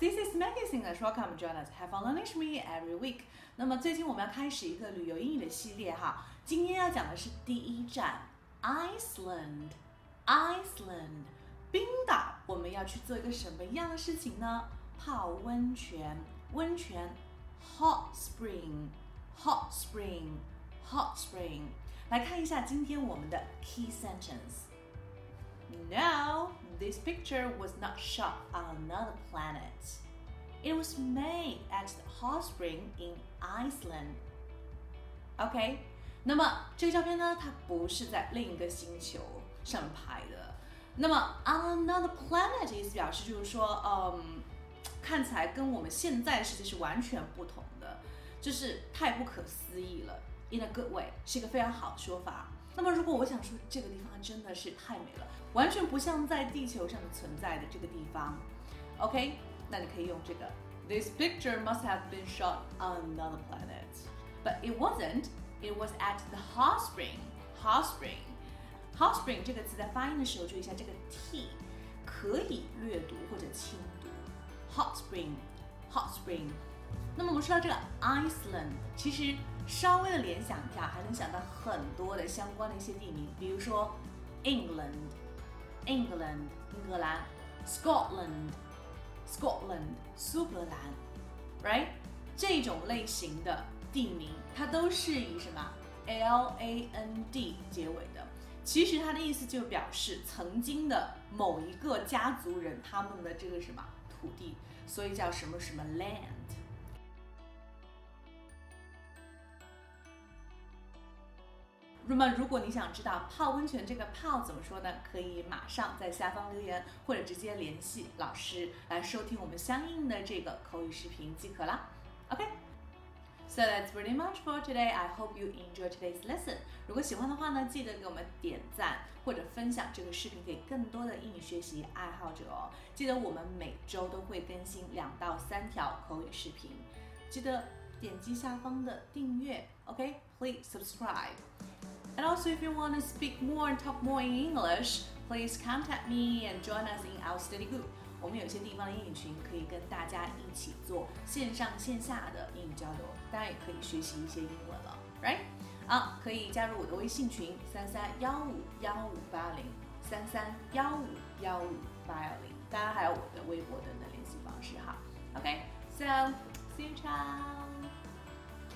this is Magazine. Let's welcome join us. Have fun learning with me every week. 那么最近我们要开始一个旅游英语的系列哈，今天要讲的是第一站 Iceland。Iceland，冰岛。我们要去做一个什么样的事情呢？泡温泉，温泉，hot spring，hot spring，hot spring。来看一下今天我们的 key sentence。 No, this picture was not shot on another planet. It was made at the hot spring in Iceland. OK，那么这个照片呢，它不是在另一个星球上拍的。那么 on another planet 意思表示就是说，嗯，看起来跟我们现在的世界是完全不同的，就是太不可思议了。In a good way 是一个非常好的说法。 那么如果我想说这个地方真的是太美了，完全不像在地球上存在的这个地方，OK？那你可以用这个。This picture must have been shot on another planet, but it wasn't. It was at the hot spring. Hot spring. Hot spring 这个词在发音的时候，注意一下这个 t 可以略读或者轻读。Hot spring, hot spring。那么我们说到这个 Iceland，其实稍微的联想一下，还能想到很多的相关的一些地名，比如说 England, England 英格兰，Scotland, Scotland 苏格兰，right 这种类型的地名，它都是以什么 L A N D 结尾的。其实它的意思就表示曾经的某一个家族人他们的这个什么土地，所以叫什么什么 land。那么，如果你想知道泡温泉这个泡怎么说呢？可以马上在下方留言，或者直接联系老师来收听我们相应的这个口语视频即可啦。OK。So that's pretty much for today. I hope you enjoy today's lesson. 如果喜欢的话呢，记得给我们点赞或者分享这个视频给更多的英语学习爱好者哦。记得我们每周都会更新两到三条口语视频，记得点击下方的订阅。OK，please subscribe. And also, if you want to speak more and talk more in English, please contact me and join us in our study group. 我们有些地方的英语群可以跟大家一起做线上线下的英语交流，当然也可以学习一些英文了，right？好，可以加入我的微信群三三幺五幺五八零三三幺五幺五八幺零，当然还有我的微博等等联系方式哈。OK，so see you ciao。